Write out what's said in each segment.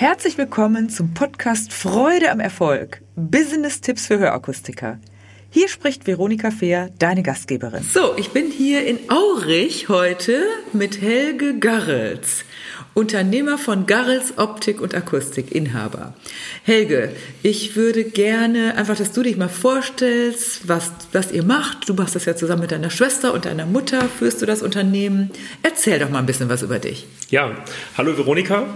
Herzlich willkommen zum Podcast Freude am Erfolg. Business-Tipps für Hörakustiker. Hier spricht Veronika Fehr, deine Gastgeberin. So, ich bin hier in Aurich heute mit Helge Garrels, Unternehmer von Garrels Optik und Akustik, Inhaber. Helge, ich würde gerne einfach, dass du dich mal vorstellst, was, was ihr macht. Du machst das ja zusammen mit deiner Schwester und deiner Mutter, führst du das Unternehmen. Erzähl doch mal ein bisschen was über dich. Ja, hallo Veronika.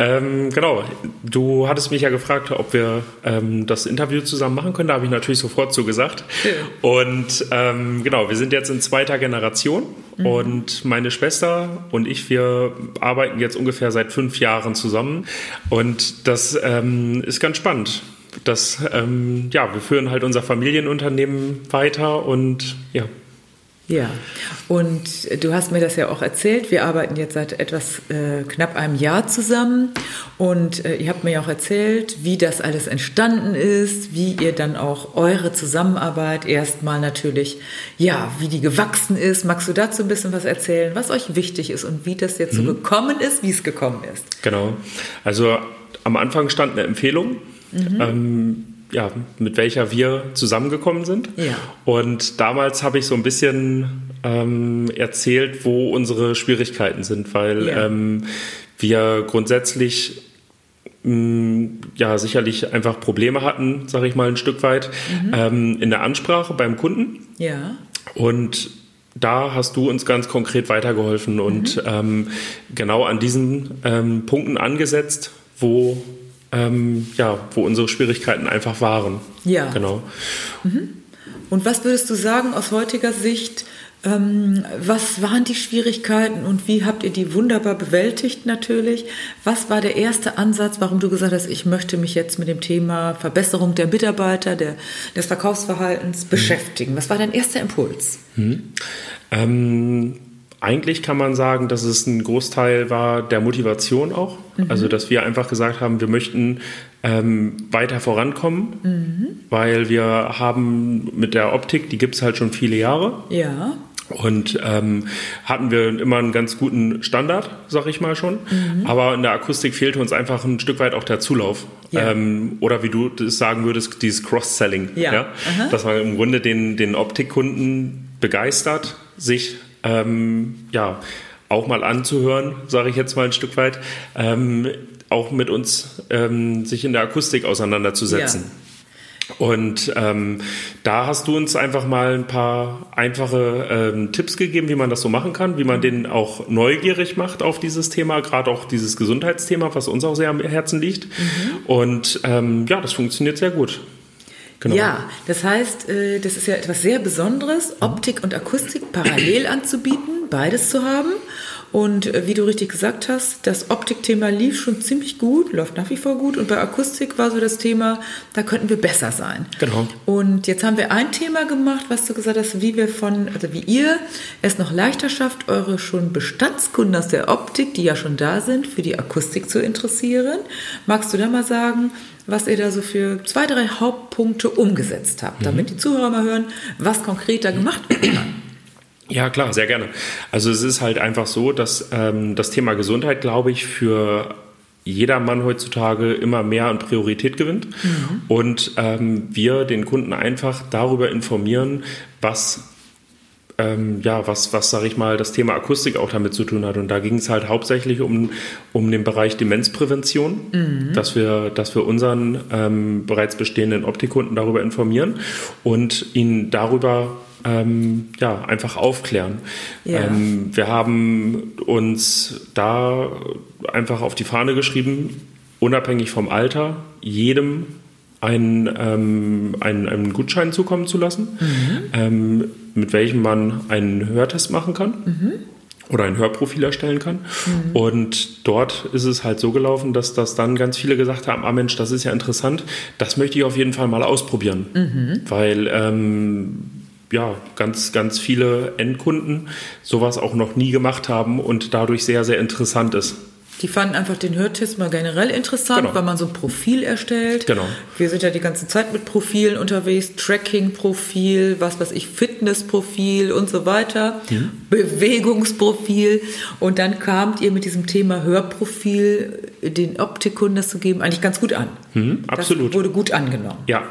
Ähm, genau, du hattest mich ja gefragt, ob wir ähm, das Interview zusammen machen können. Da habe ich natürlich sofort zugesagt. Ja. Und ähm, genau, wir sind jetzt in zweiter Generation mhm. und meine Schwester und ich, wir arbeiten jetzt ungefähr seit fünf Jahren zusammen. Und das ähm, ist ganz spannend. Das, ähm, ja, wir führen halt unser Familienunternehmen weiter und ja, ja, und du hast mir das ja auch erzählt. Wir arbeiten jetzt seit etwas äh, knapp einem Jahr zusammen und äh, ihr habt mir ja auch erzählt, wie das alles entstanden ist, wie ihr dann auch eure Zusammenarbeit erstmal natürlich, ja, wie die gewachsen ist. Magst du dazu ein bisschen was erzählen, was euch wichtig ist und wie das jetzt so mhm. gekommen ist, wie es gekommen ist? Genau. Also am Anfang stand eine Empfehlung. Mhm. Ähm, ja, mit welcher wir zusammengekommen sind. Ja. Und damals habe ich so ein bisschen ähm, erzählt, wo unsere Schwierigkeiten sind, weil ja. ähm, wir grundsätzlich mh, mm, ja sicherlich einfach Probleme hatten, sage ich mal ein Stück weit, mhm. ähm, in der Ansprache beim Kunden. Ja. Und da hast du uns ganz konkret weitergeholfen und mhm. ähm, genau an diesen ähm, Punkten angesetzt, wo ähm, ja, wo unsere Schwierigkeiten einfach waren. Ja. Genau. Mhm. Und was würdest du sagen aus heutiger Sicht? Ähm, was waren die Schwierigkeiten und wie habt ihr die wunderbar bewältigt natürlich? Was war der erste Ansatz, warum du gesagt hast, ich möchte mich jetzt mit dem Thema Verbesserung der Mitarbeiter, der, des Verkaufsverhaltens mhm. beschäftigen? Was war dein erster Impuls? Mhm. Ähm, eigentlich kann man sagen, dass es ein Großteil war der Motivation auch. Mhm. Also, dass wir einfach gesagt haben, wir möchten ähm, weiter vorankommen, mhm. weil wir haben mit der Optik, die gibt es halt schon viele Jahre. Ja. Und ähm, hatten wir immer einen ganz guten Standard, sag ich mal schon. Mhm. Aber in der Akustik fehlte uns einfach ein Stück weit auch der Zulauf. Ja. Ähm, oder wie du das sagen würdest, dieses Cross-Selling. Ja. ja? Dass man im Grunde den, den Optikkunden begeistert, sich ähm, ja, auch mal anzuhören, sage ich jetzt mal ein Stück weit, ähm, auch mit uns ähm, sich in der Akustik auseinanderzusetzen. Ja. Und ähm, da hast du uns einfach mal ein paar einfache ähm, Tipps gegeben, wie man das so machen kann, wie man den auch neugierig macht auf dieses Thema, gerade auch dieses Gesundheitsthema, was uns auch sehr am Herzen liegt. Mhm. Und ähm, ja, das funktioniert sehr gut. Genau. Ja, das heißt, äh, das ist ja etwas sehr Besonderes, Optik und Akustik parallel anzubieten, beides zu haben. Und äh, wie du richtig gesagt hast, das Optikthema lief schon ziemlich gut, läuft nach wie vor gut. Und bei Akustik war so das Thema, da könnten wir besser sein. Genau. Und jetzt haben wir ein Thema gemacht, was du gesagt hast, wie wir von, also wie ihr es noch leichter schafft, eure schon Bestandskunden aus der Optik, die ja schon da sind, für die Akustik zu interessieren. Magst du da mal sagen, was ihr da so für zwei, drei Hauptpunkte umgesetzt habt, damit mhm. die Zuhörer mal hören, was konkret da gemacht kann. Ja, klar, sehr gerne. Also es ist halt einfach so, dass ähm, das Thema Gesundheit, glaube ich, für jeder Mann heutzutage immer mehr an Priorität gewinnt mhm. und ähm, wir den Kunden einfach darüber informieren, was ähm, ja, was, was sage ich mal, das Thema Akustik auch damit zu tun hat. Und da ging es halt hauptsächlich um, um den Bereich Demenzprävention, mhm. dass, wir, dass wir unseren ähm, bereits bestehenden Optikkunden darüber informieren und ihnen darüber ähm, ja, einfach aufklären. Ja. Ähm, wir haben uns da einfach auf die Fahne geschrieben, unabhängig vom Alter, jedem einen, ähm, einen, einen Gutschein zukommen zu lassen, mhm. ähm, mit welchem man einen Hörtest machen kann. Mhm. Oder ein Hörprofil erstellen kann. Mhm. Und dort ist es halt so gelaufen, dass das dann ganz viele gesagt haben: Ah, Mensch, das ist ja interessant, das möchte ich auf jeden Fall mal ausprobieren. Weil ähm, ja, ganz, ganz viele Endkunden sowas auch noch nie gemacht haben und dadurch sehr, sehr interessant ist. Die fanden einfach den Hörtest mal generell interessant, Genau. weil man so ein Profil erstellt. Genau. Wir sind ja die ganze Zeit mit Profilen unterwegs, Tracking-Profil, was weiß ich, Fitness-Profil und so weiter, Mhm. Bewegungsprofil. Und dann kamt ihr mit diesem Thema Hörprofil, den Optikkunden das zu geben, eigentlich ganz gut an. Mhm, absolut. Das wurde gut angenommen. Ja,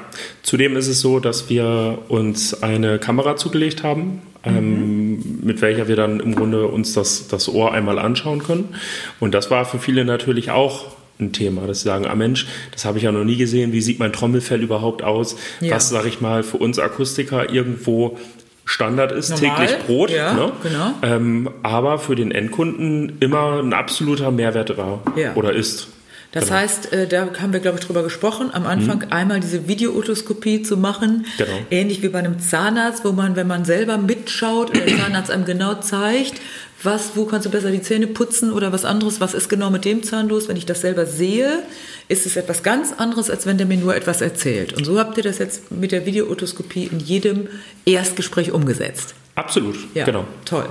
zudem ist es so, dass wir uns eine Kamera zugelegt haben, ähm, mit welcher wir dann im Grunde uns das, das Ohr einmal anschauen können. Und das war für viele natürlich auch ein Thema, dass sie sagen, ah Mensch, das habe ich ja noch nie gesehen, wie sieht mein Trommelfell überhaupt aus? Ja. Was, sage ich mal, für uns Akustiker irgendwo Standard ist, Normal, täglich Brot. ja, ne? genau. ähm, aber für den Endkunden immer ein absoluter Mehrwert war Ja. oder ist. Das Genau. heißt, äh, da haben wir, glaube ich, drüber gesprochen, am Anfang einmal diese Videootoskopie zu machen. Genau. Ähnlich wie bei einem Zahnarzt, wo man, wenn man selber mitschaut und der Zahnarzt einem genau zeigt, was, wo kannst du besser die Zähne putzen oder was anderes, was ist genau mit dem Zahn los. Wenn ich das selber sehe, ist es etwas ganz anderes, als wenn der mir nur etwas erzählt. Und so habt ihr das jetzt mit der Videootoskopie in jedem Erstgespräch umgesetzt. Absolut, Ja, genau. toll.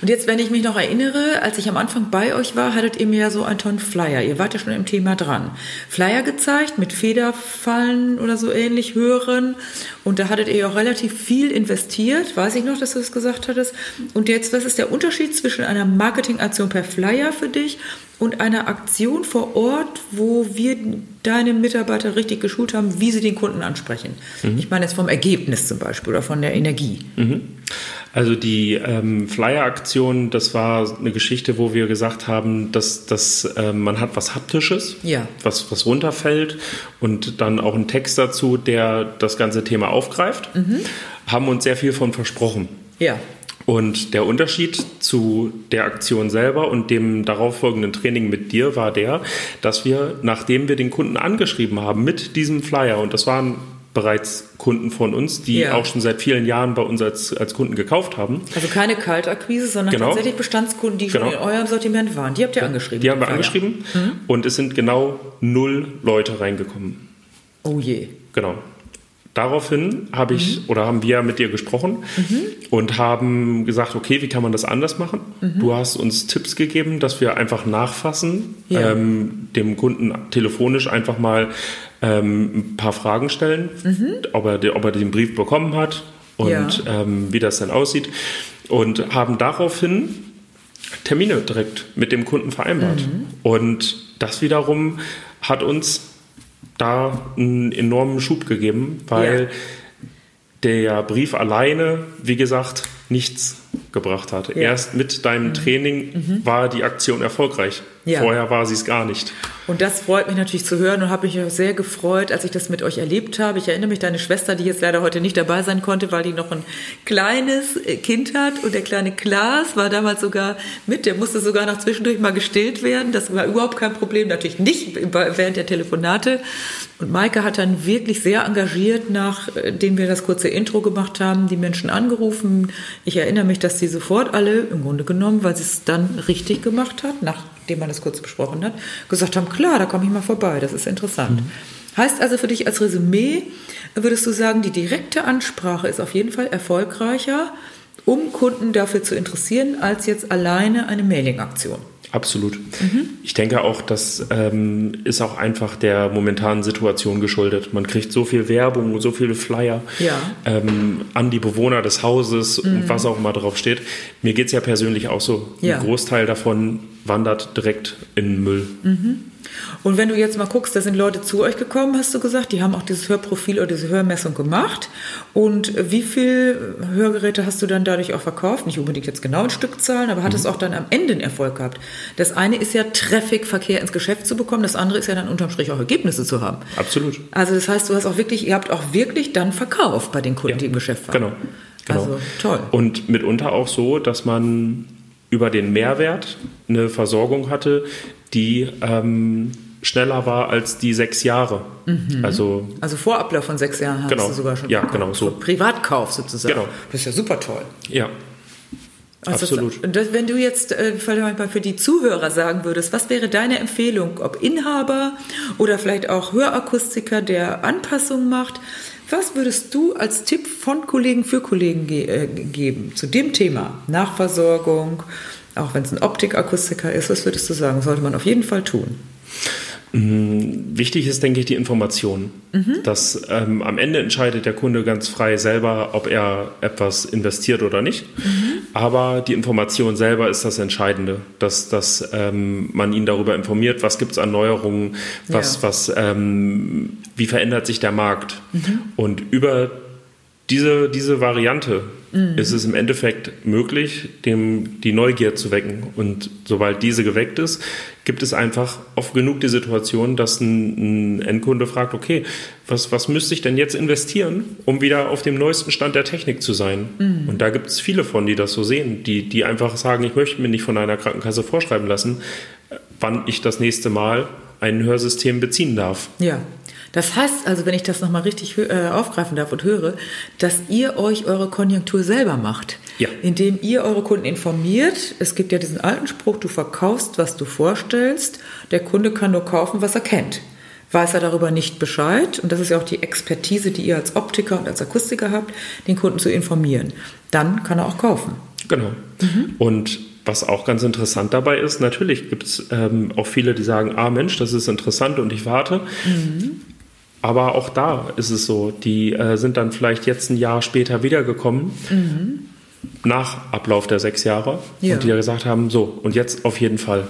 Und jetzt, wenn ich mich noch erinnere, als ich am Anfang bei euch war, hattet ihr mir ja so einen tollen Flyer. Ihr wart ja schon im Thema dran. Flyer gezeigt mit Federfallen oder so ähnlich, hören. Und da hattet ihr ja auch relativ viel investiert. Weiß ich noch, dass du das gesagt hattest. Und jetzt, was ist der Unterschied zwischen einer Marketingaktion per Flyer für dich und einer Aktion vor Ort, wo wir deine Mitarbeiter richtig geschult haben, wie sie den Kunden ansprechen? Ich meine jetzt vom Ergebnis zum Beispiel oder von der Energie. Also die ähm, Flyer-Aktion, das war eine Geschichte, wo wir gesagt haben, dass, dass ähm, man hat was Haptisches, Ja. was, was runterfällt und dann auch einen Text dazu, der das ganze Thema aufgreift. Haben uns sehr viel von versprochen. Ja. Und der Unterschied zu der Aktion selber und dem darauffolgenden Training mit dir war der, dass wir, nachdem wir den Kunden angeschrieben haben mit diesem Flyer, und das waren bereits Kunden von uns, die Ja. auch schon seit vielen Jahren bei uns als, als Kunden gekauft haben, Also keine Kaltakquise, sondern Genau. tatsächlich Bestandskunden, die schon Genau. in eurem Sortiment waren. Die habt ihr angeschrieben. die haben wir angeschrieben und es sind genau null Leute reingekommen. Oh je. Genau. Daraufhin habe ich oder haben wir mit dir gesprochen und haben gesagt, okay, wie kann man das anders machen? Du hast uns Tipps gegeben, dass wir einfach nachfassen, Ja. ähm, dem Kunden telefonisch einfach mal ähm, ein paar Fragen stellen, ob, er, ob er den Brief bekommen hat und Ja. ähm, wie das dann aussieht. Und haben daraufhin Termine direkt mit dem Kunden vereinbart. Und das wiederum hat uns da einen enormen Schub gegeben, weil Ja. der Brief alleine, wie gesagt, nichts gebracht hat. Ja. Mhm. Erst mit deinem Training war die Aktion erfolgreich. Ja. Vorher war sie es gar nicht. Und das freut mich natürlich zu hören und habe mich auch sehr gefreut, als ich das mit euch erlebt habe. Ich erinnere mich, deine Schwester, die jetzt leider heute nicht dabei sein konnte, weil die noch ein kleines äh, Kind hat und der kleine Klaas war damals sogar mit, der musste sogar noch zwischendurch mal gestillt werden. Das war überhaupt kein Problem, natürlich nicht während der Telefonate. Und Maike hat dann wirklich sehr engagiert, nachdem wir das kurze Intro gemacht haben, die Menschen angerufen. Ich erinnere mich, dass die sofort alle, im Grunde genommen, weil sie es dann richtig gemacht hat, nachdem man das kurz besprochen hat, gesagt haben, klar, da komme ich mal vorbei, das ist interessant. Heißt also für dich als Resümee, würdest du sagen, die direkte Ansprache ist auf jeden Fall erfolgreicher, um Kunden dafür zu interessieren, als jetzt alleine eine Mailing-Aktion. Absolut. Mhm. Ich denke auch, das ähm, ist auch einfach der momentanen Situation geschuldet. Man kriegt so viel Werbung und so viele Flyer Ja. ähm, an die Bewohner des Hauses und was auch immer drauf steht. Mir geht es ja persönlich auch so. Ja. Ein Großteil davon wandert direkt in den Müll. Und wenn du jetzt mal guckst, da sind Leute zu euch gekommen, hast du gesagt, die haben auch dieses Hörprofil oder diese Hörmessung gemacht. Und wie viel Hörgeräte hast du dann dadurch auch verkauft? Nicht unbedingt jetzt genau in Stückzahlen, aber hat es auch dann am Ende einen Erfolg gehabt? Das eine ist ja Traffic-Verkehr ins Geschäft zu bekommen, das andere ist ja dann unterm Strich auch Ergebnisse zu haben. Absolut. Also das heißt, du hast auch wirklich, ihr habt auch wirklich dann verkauft bei den Kunden, Ja. die im Geschäft waren. Genau. genau. Also toll. Und mitunter auch so, dass man über den Mehrwert eine Versorgung hatte, die ähm, schneller war als die sechs Jahre. Also Also vor Ablauf von sechs Jahren hast Genau. du sogar schon Ja, genau, so. Privatkauf sozusagen. Genau. Das ist ja super toll. ja, Also Absolut. Das, das, wenn du jetzt äh, vielleicht mal für die Zuhörer sagen würdest, was wäre deine Empfehlung, ob Inhaber oder vielleicht auch Hörakustiker, der Anpassungen macht, was würdest du als Tipp von Kollegen für Kollegen ge äh, geben zu dem Thema Nachversorgung, auch wenn es ein Optikakustiker ist, was würdest du sagen, sollte man auf jeden Fall tun? Wichtig ist, denke ich, die Information. Mhm. Dass ähm, am Ende entscheidet der Kunde ganz frei selber, ob er etwas investiert oder nicht. Mhm. Aber die Information selber ist das Entscheidende, dass, dass ähm, man ihn darüber informiert, was gibt es an Neuerungen, was, ja. was, ähm, wie verändert sich der Markt. Mhm. Und über diese, diese Variante mhm. ist es im Endeffekt möglich, dem die Neugier zu wecken. Und sobald diese geweckt ist, gibt es einfach oft genug die Situation, dass ein, ein Endkunde fragt, okay, was, was müsste ich denn jetzt investieren, um wieder auf dem neuesten Stand der Technik zu sein? Mhm. Und da gibt es viele von, die das so sehen, die, die einfach sagen, ich möchte mir nicht von einer Krankenkasse vorschreiben lassen, wann ich das nächste Mal ein Hörsystem beziehen darf. Ja. Das heißt also, wenn ich das nochmal richtig äh, aufgreifen darf und höre, dass ihr euch eure Konjunktur selber macht. Ja. Indem ihr eure Kunden informiert. Es gibt ja diesen alten Spruch, du verkaufst, was du vorstellst. Der Kunde kann nur kaufen, was er kennt. Weiß er darüber nicht Bescheid, und das ist ja auch die Expertise, die ihr als Optiker und als Akustiker habt, den Kunden zu informieren. Dann kann er auch kaufen. Genau. Mhm. Und was auch ganz interessant dabei ist, natürlich gibt es ähm, auch viele, die sagen, ah Mensch, das ist interessant und ich warte. Mhm. Aber auch da ist es so, die äh, sind dann vielleicht jetzt ein Jahr später wiedergekommen, mhm. nach Ablauf der sechs Jahre, ja. und die ja gesagt haben, so, und jetzt auf jeden Fall.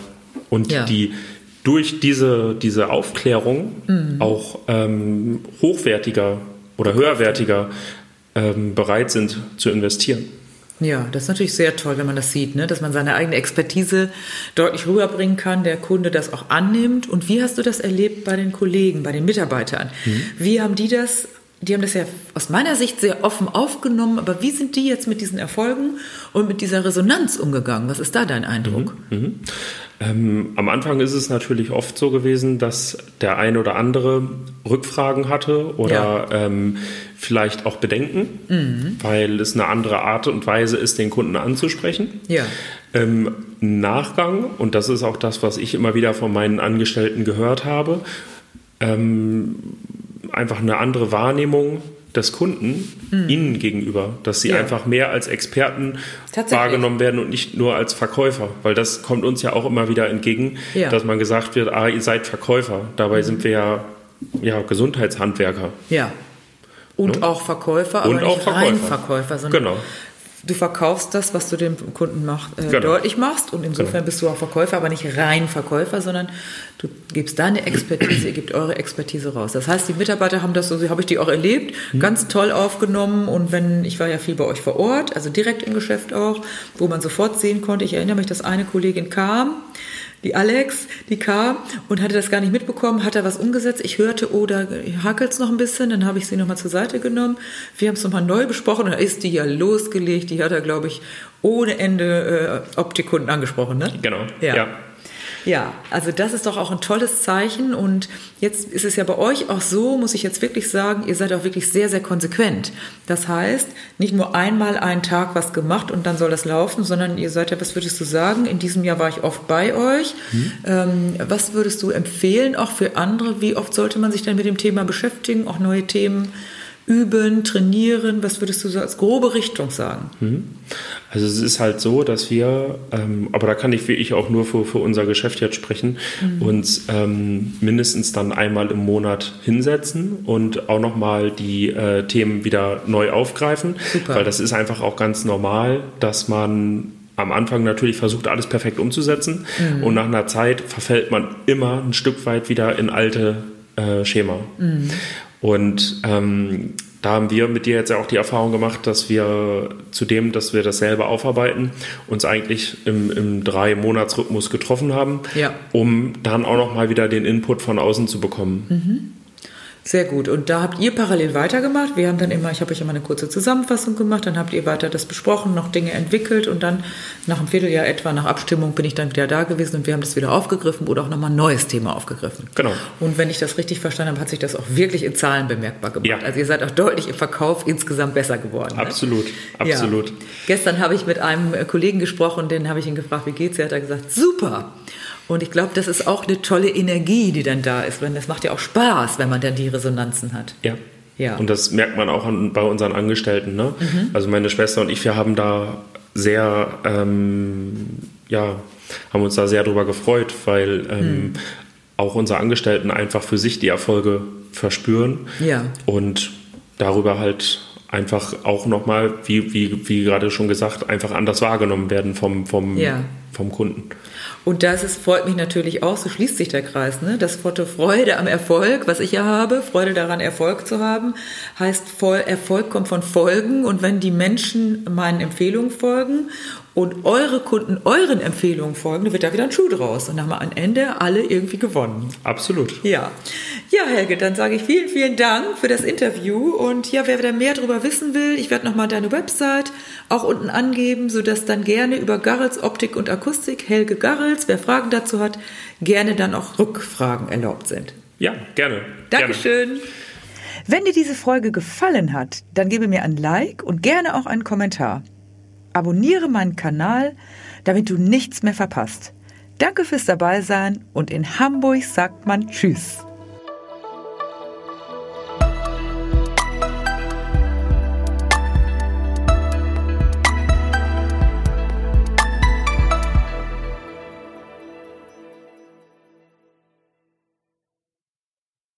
Und ja. die durch diese, diese Aufklärung mhm. auch ähm, hochwertiger oder höherwertiger ähm, bereit sind zu investieren. Ja, das ist natürlich sehr toll, wenn man das sieht, ne? dass man seine eigene Expertise deutlich rüberbringen kann, der Kunde das auch annimmt. Und wie hast du das erlebt bei den Kollegen, bei den Mitarbeitern? Mhm. Wie haben die das die haben das ja aus meiner Sicht sehr offen aufgenommen, aber wie sind die jetzt mit diesen Erfolgen und mit dieser Resonanz umgegangen? Was ist da dein Eindruck? Mhm, mh. Ähm, am Anfang ist es natürlich oft so gewesen, dass der ein oder andere Rückfragen hatte oder ja. ähm, vielleicht auch Bedenken, mhm. weil es eine andere Art und Weise ist, den Kunden anzusprechen. Ja. Ähm, Nachgang, und das ist auch das, was ich immer wieder von meinen Angestellten gehört habe, ähm, einfach eine andere Wahrnehmung des Kunden mhm. ihnen gegenüber, dass sie ja. einfach mehr als Experten wahrgenommen werden und nicht nur als Verkäufer, weil das kommt uns ja auch immer wieder entgegen, ja. dass man gesagt wird, ah, ihr seid Verkäufer. Dabei mhm. sind wir ja, ja Gesundheitshandwerker. Ja. Und ne? auch Verkäufer, aber und nicht Verkäufer. rein Verkäufer, sondern genau du verkaufst das, was du dem Kunden macht, äh, genau. deutlich machst. Und insofern genau. bist du auch Verkäufer, aber nicht rein Verkäufer, sondern du gibst deine Expertise, ihr gebt eure Expertise raus. Das heißt, die Mitarbeiter haben das, so habe ich die auch erlebt, mhm. ganz toll aufgenommen. Und wenn, ich war ja viel bei euch vor Ort, also direkt im Geschäft auch, wo man sofort sehen konnte, ich erinnere mich, dass eine Kollegin kam, die Alex, die kam und hatte das gar nicht mitbekommen, hat da was umgesetzt. Ich hörte, oh, da hakelt es noch ein bisschen. Dann habe ich sie nochmal zur Seite genommen. Wir haben es nochmal neu besprochen und da ist die ja losgelegt. Die hat er, glaube ich, ohne Ende äh, Optikkunden angesprochen, ne? Genau, ja. ja. Ja, also das ist doch auch ein tolles Zeichen. Und jetzt ist es ja bei euch auch so, muss ich jetzt wirklich sagen, ihr seid auch wirklich sehr, sehr konsequent. Das heißt, nicht nur einmal einen Tag was gemacht und dann soll das laufen, sondern ihr seid ja, was würdest du sagen? In diesem Jahr war ich oft bei euch. Mhm. Ähm, was würdest du empfehlen, auch für andere? Wie oft sollte man sich denn mit dem Thema beschäftigen, auch neue Themen? Üben, trainieren? Was würdest du so als grobe Richtung sagen? Mhm. Also es ist halt so, dass wir, ähm, aber da kann ich wie ich auch nur für, für unser Geschäft jetzt sprechen, mhm. uns ähm, mindestens dann einmal im Monat hinsetzen und auch nochmal die äh, Themen wieder neu aufgreifen. Super. Weil das ist einfach auch ganz normal, dass man am Anfang natürlich versucht, alles perfekt umzusetzen mhm. und nach einer Zeit verfällt man immer ein Stück weit wieder in alte äh, Schema. Mhm. Und ähm, da haben wir mit dir jetzt ja auch die Erfahrung gemacht, dass wir zudem, dass wir das selber aufarbeiten, uns eigentlich im, im Drei-Monats-Rhythmus getroffen haben, ja. um dann auch nochmal wieder den Input von außen zu bekommen. Mhm. Sehr gut. Und da habt ihr parallel weitergemacht. Wir haben dann immer, ich habe euch immer eine kurze Zusammenfassung gemacht, dann habt ihr weiter das besprochen, noch Dinge entwickelt und dann nach einem Vierteljahr etwa nach Abstimmung bin ich dann wieder da gewesen und wir haben das wieder aufgegriffen oder auch nochmal ein neues Thema aufgegriffen. Genau. Und wenn ich das richtig verstanden habe, hat sich das auch wirklich in Zahlen bemerkbar gemacht. Ja. Also ihr seid auch deutlich im Verkauf insgesamt besser geworden. Ne? Absolut, absolut. Ja. Gestern habe ich mit einem Kollegen gesprochen, den habe ich ihn gefragt, wie geht's? Er hat gesagt, super. Und ich glaube, das ist auch eine tolle Energie, die dann da ist. Das macht ja auch Spaß, wenn man dann die Resonanzen hat. Ja. Ja. Und das merkt man auch an, bei unseren Angestellten. Ne? Mhm. Also meine Schwester und ich, wir haben da sehr ähm, ja, haben uns da sehr drüber gefreut, weil ähm, hm. auch unsere Angestellten einfach für sich die Erfolge verspüren. Ja. Und darüber halt einfach auch nochmal, wie, wie, wie gerade schon gesagt, einfach anders wahrgenommen werden vom, vom, ja. vom Kunden. Und das ist, freut mich natürlich auch, so schließt sich der Kreis. Ne? Das Foto Freude am Erfolg, was ich ja habe, Freude daran, Erfolg zu haben, heißt, Erfolg kommt von Folgen. Und wenn die Menschen meinen Empfehlungen folgen und eure Kunden euren Empfehlungen folgen, dann wird da wieder ein Schuh draus. Und dann haben wir am Ende alle irgendwie gewonnen. Absolut. Ja. Ja, Helge, dann sage ich vielen, vielen Dank für das Interview. Und ja, wer da mehr darüber wissen will, ich werde nochmal deine Website auch unten angeben, sodass dann gerne über Garrels Optik und Akustik, Helge Garrels, wer Fragen dazu hat, gerne dann auch Rückfragen erlaubt sind. Ja, gerne. Dankeschön. Gerne. Wenn dir diese Folge gefallen hat, dann gebe mir ein Like und gerne auch einen Kommentar. Abonniere meinen Kanal, damit du nichts mehr verpasst. Danke fürs Dabeisein und in Hamburg sagt man Tschüss.